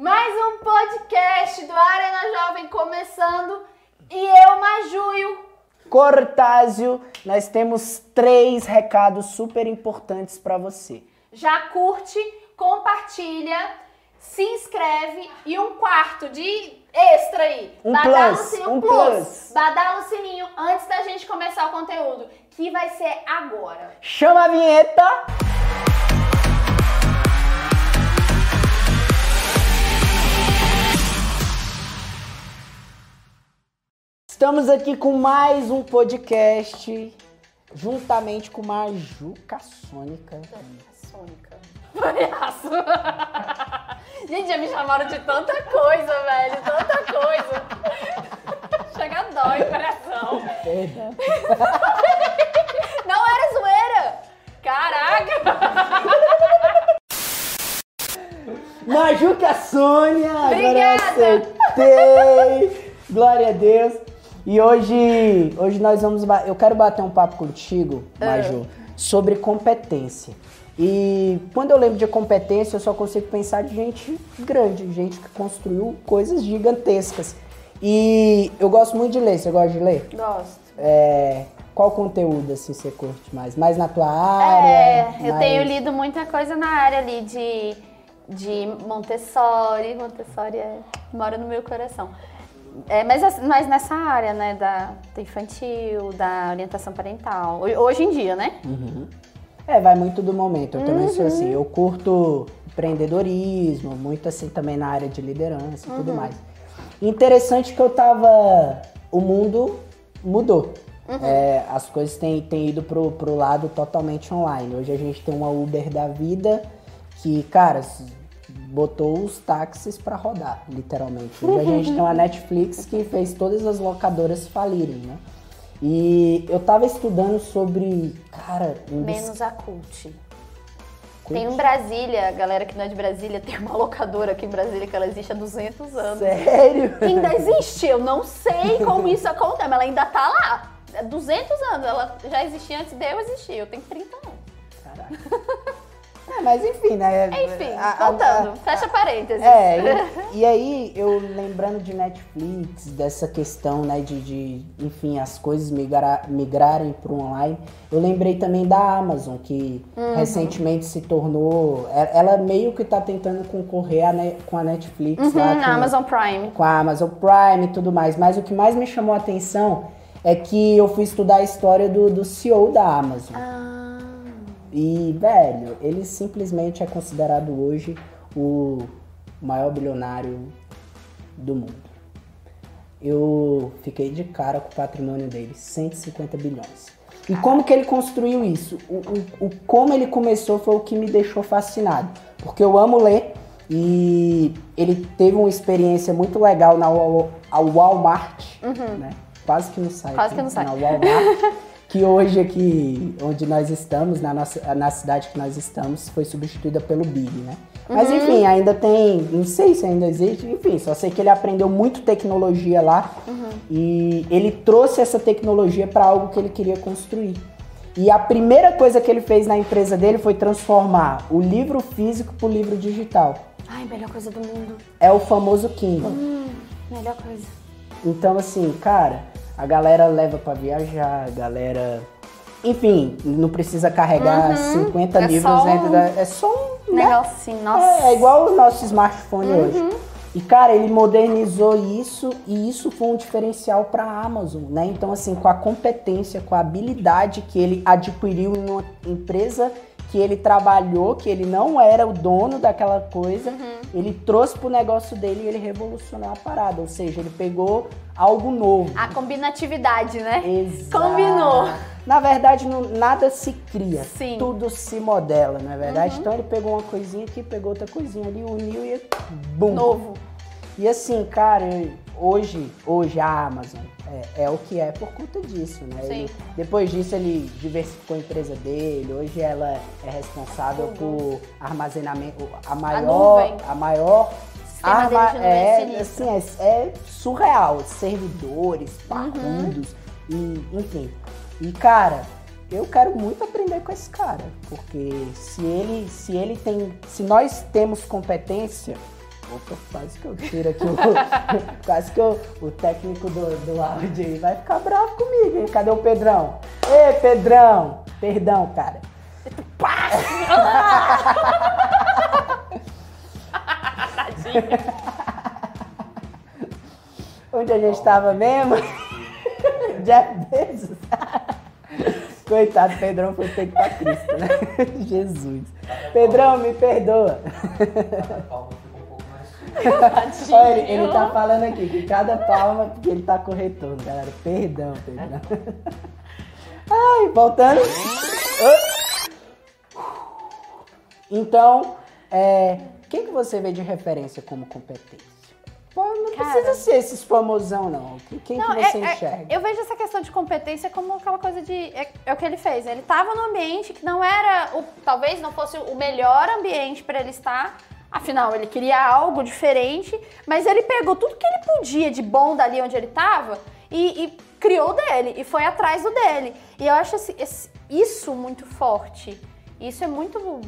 Mais um podcast do Arena Jovem começando e eu, Majuio. Cortázio, nós temos três recados super importantes para você. Já curte, compartilha, se inscreve e um quarto de extra aí. Um Badala plus, sininho, um plus. plus. Badala o sininho antes da gente começar o conteúdo, que vai ser agora. Chama a vinheta! Estamos aqui com mais um podcast, juntamente com Majuca Sônica. Sônica. Palhaço. Gente, já me chamaram de tanta coisa, velho. Tanta coisa. Chega dói o coração. Perdão. Não era zoeira. Caraca. Majuca Sônia! Agora eu Obrigada. acertei! Glória a Deus! E hoje, hoje nós vamos. Eu quero bater um papo contigo, Ah. Maju, sobre competência. E quando eu lembro de competência, eu só consigo pensar de gente grande, gente que construiu coisas gigantescas. E eu gosto muito de ler. Você gosta de ler? Gosto. É, qual conteúdo assim você curte mais? Mais na tua área? É, eu mais- tenho lido muita coisa na área ali de, de Montessori. Montessori é, mora no meu coração. É, mas, as- mas nessa área, né, da, do infantil, da orientação parental. Ho- Hoje em dia, né? É, vai muito do momento. Eu também sou Uhum. assim. Eu curto empreendedorismo, muito assim também na área de liderança e Uhum. tudo mais. Interessante que eu tava. O mundo mudou. Uhum. É, as coisas têm, têm ido pro, pro lado totalmente online. Hoje a gente tem uma Uber da vida que, cara, botou os táxis pra rodar, literalmente. Hoje a gente tem uma Netflix que fez todas as locadoras falirem, né? E eu tava estudando sobre, cara, um Menos a cult. Tem um Brasília, a galera que não é de Brasília, tem uma locadora aqui em Brasília que ela existe há 200 anos. Sério? Ainda existe, eu não sei como isso acontece, mas ela ainda tá lá. Há 200 anos, ela já existia antes de eu existir, eu tenho 30 anos. Caraca. É, mas enfim, né? Enfim, A- a- voltando, a- fecha parênteses. É, e, e aí eu lembrando de Netflix, dessa questão, né, de, de enfim, as coisas migra- migrarem para o online, eu lembrei também da Amazon, que Uhum. recentemente se tornou. e- Ela meio que tá tentando concorrer a com a Netflix lá. Uhum, com- na Amazon Prime. com a Amazon Prime e tudo mais. Mas o que mais me chamou a atenção é que eu fui estudar a história do, do CEO da Amazon. Ah, E, velho, ele simplesmente é considerado hoje o maior bilionário do mundo. Eu fiquei de cara com o patrimônio dele, 150 bilhões. E como que ele construiu isso? O, o- o- como ele começou foi o que me deixou fascinado. Porque eu amo ler e ele teve uma experiência muito legal na Walmart, né? Quase que não sai. Uhum. Quase que não sai. Na Walmart. que hoje aqui, onde nós estamos, na, nossa, na cidade que nós estamos, foi substituída pelo Big, né? Mas Uhum. enfim, ainda tem, não sei se ainda existe, enfim, só sei que ele aprendeu muito tecnologia lá Uhum. e ele trouxe essa tecnologia para algo que ele queria construir. E a primeira coisa que ele fez na empresa dele foi transformar o livro físico para o livro digital. ai, melhor coisa do mundo. É o famoso Kindle. Hum, melhor coisa. Então, assim, cara, a galera leva pra viajar, a galera. Enfim, não precisa carregar 50 É livros dentro um- da. É só um. né? Negocinho, nossa. É, é igual o nosso smartphone Uhum. hoje. E, cara, ele modernizou isso e isso foi um diferencial para a Amazon, né? Então, assim, com a competência, com a habilidade que ele adquiriu em uma empresa que ele trabalhou, que ele não era o dono daquela coisa, Uhum. ele trouxe pro negócio dele e ele revolucionou a parada. Ou seja, ele pegou algo novo. A combinatividade, né? Exato. Combinou. Na verdade, não- nada se cria. Sim. Tudo se modela, não é verdade? Então ele pegou uma coisinha aqui, pegou outra coisinha ali, uniu e bum. Novo. E assim, cara, hoje, hoje a Amazon é, é o que é por conta disso, né? Ele- depois disso ele diversificou a empresa dele, hoje ela é responsável por armazenamento, a maior, nuvem. a maior nuvem é é, assim, é, é surreal, servidores, Uhum. parrudos, e enfim. E cara, eu quero muito aprender com esse cara, porque se ele, se ele tem, se nós temos competência, Opa, quase que eu tiro aqui o. quase que eu, o técnico do, do áudio aí vai ficar bravo comigo, hein? Cadê o Pedrão? Ê, Pedrão! Perdão, cara. Onde a gente tava mesmo? Jeff Bezos. Coitado, Pedrão foi feito pra Cristo, né? Jesus. Pedrão, me perdoa. Olha, ele, ele tá falando aqui que cada palma, porque ele tá com retorno, galera. Perdão, Pedrão. Ai, voltando. Então, é, quem que você vê de referência como competência? Não Cara. precisa ser esses famosão, não. Quem Não, que é- você é- enxerga? eu vejo essa questão de competência como aquela coisa de. É, é o que ele fez. Ele estava num ambiente que não era. O, talvez não fosse o melhor ambiente para ele estar. Afinal, ele queria algo diferente, mas ele pegou tudo que ele podia de bom dali onde ele estava e, e criou o dele, e foi atrás do dele. E eu acho esse- esse- isso muito forte. Isso é muito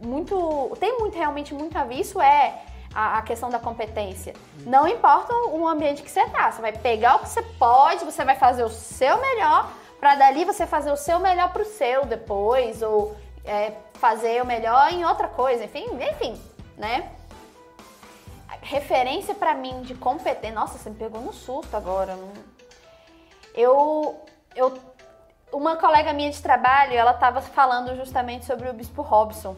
muito. Tem muito, realmente muito a ver. Isso é a, a questão da competência. Não importa o ambiente que você tá. Você vai pegar o que você pode, você vai fazer o seu melhor, pra dali você fazer o seu melhor pro seu depois, ou é, fazer o melhor em outra coisa. Enfim, enfim, né? Referência pra mim de competência. Nossa, você me pegou no susto agora. Eu. eu uma colega minha de trabalho, ela tava falando justamente sobre o Bispo Robson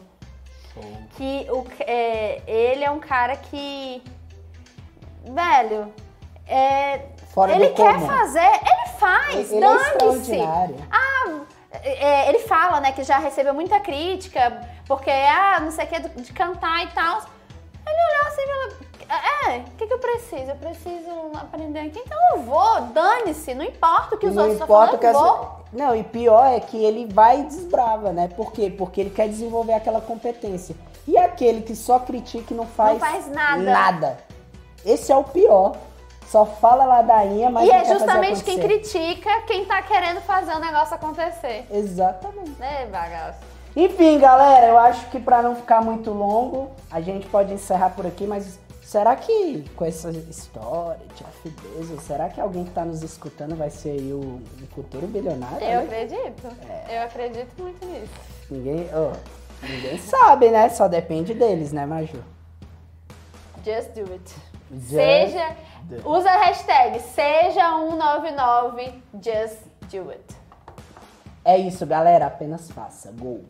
que o, é, ele é um cara que. Velho. É, Fora ele quer comum. fazer, ele faz, Ele é dane-se. extraordinário. É, ele fala, né, que já recebeu muita crítica, porque, ah, não sei o que, de cantar e tal. Ele olhou assim e falou, é, o que, que eu preciso? Eu preciso aprender aqui, então eu vou, dane-se, não importa o que os não outros estão importa falando, que eu essa... vou. Não, e pior é que ele vai e desbrava, né? Por quê? Porque ele quer desenvolver aquela competência. E aquele que só critica e não faz, Não faz nada. nada. Esse é o pior. Só fala ladainha, mas E é justamente quem critica quem tá querendo fazer o negócio acontecer. Exatamente. Né, bagaço? Enfim, galera, eu acho que pra não ficar muito longo, a gente pode encerrar por aqui, mas será que com essa história de Bezos, será que alguém que tá nos escutando vai ser aí o, o futuro bilionário? Eu né? acredito. Eu acredito muito nisso. Ninguém, ó, ninguém sabe, né? Só depende deles, né, Maju? Just do it. Just seja. it. Usa a hashtag seja199 just do it. É isso, galera. Apenas faça. Gol.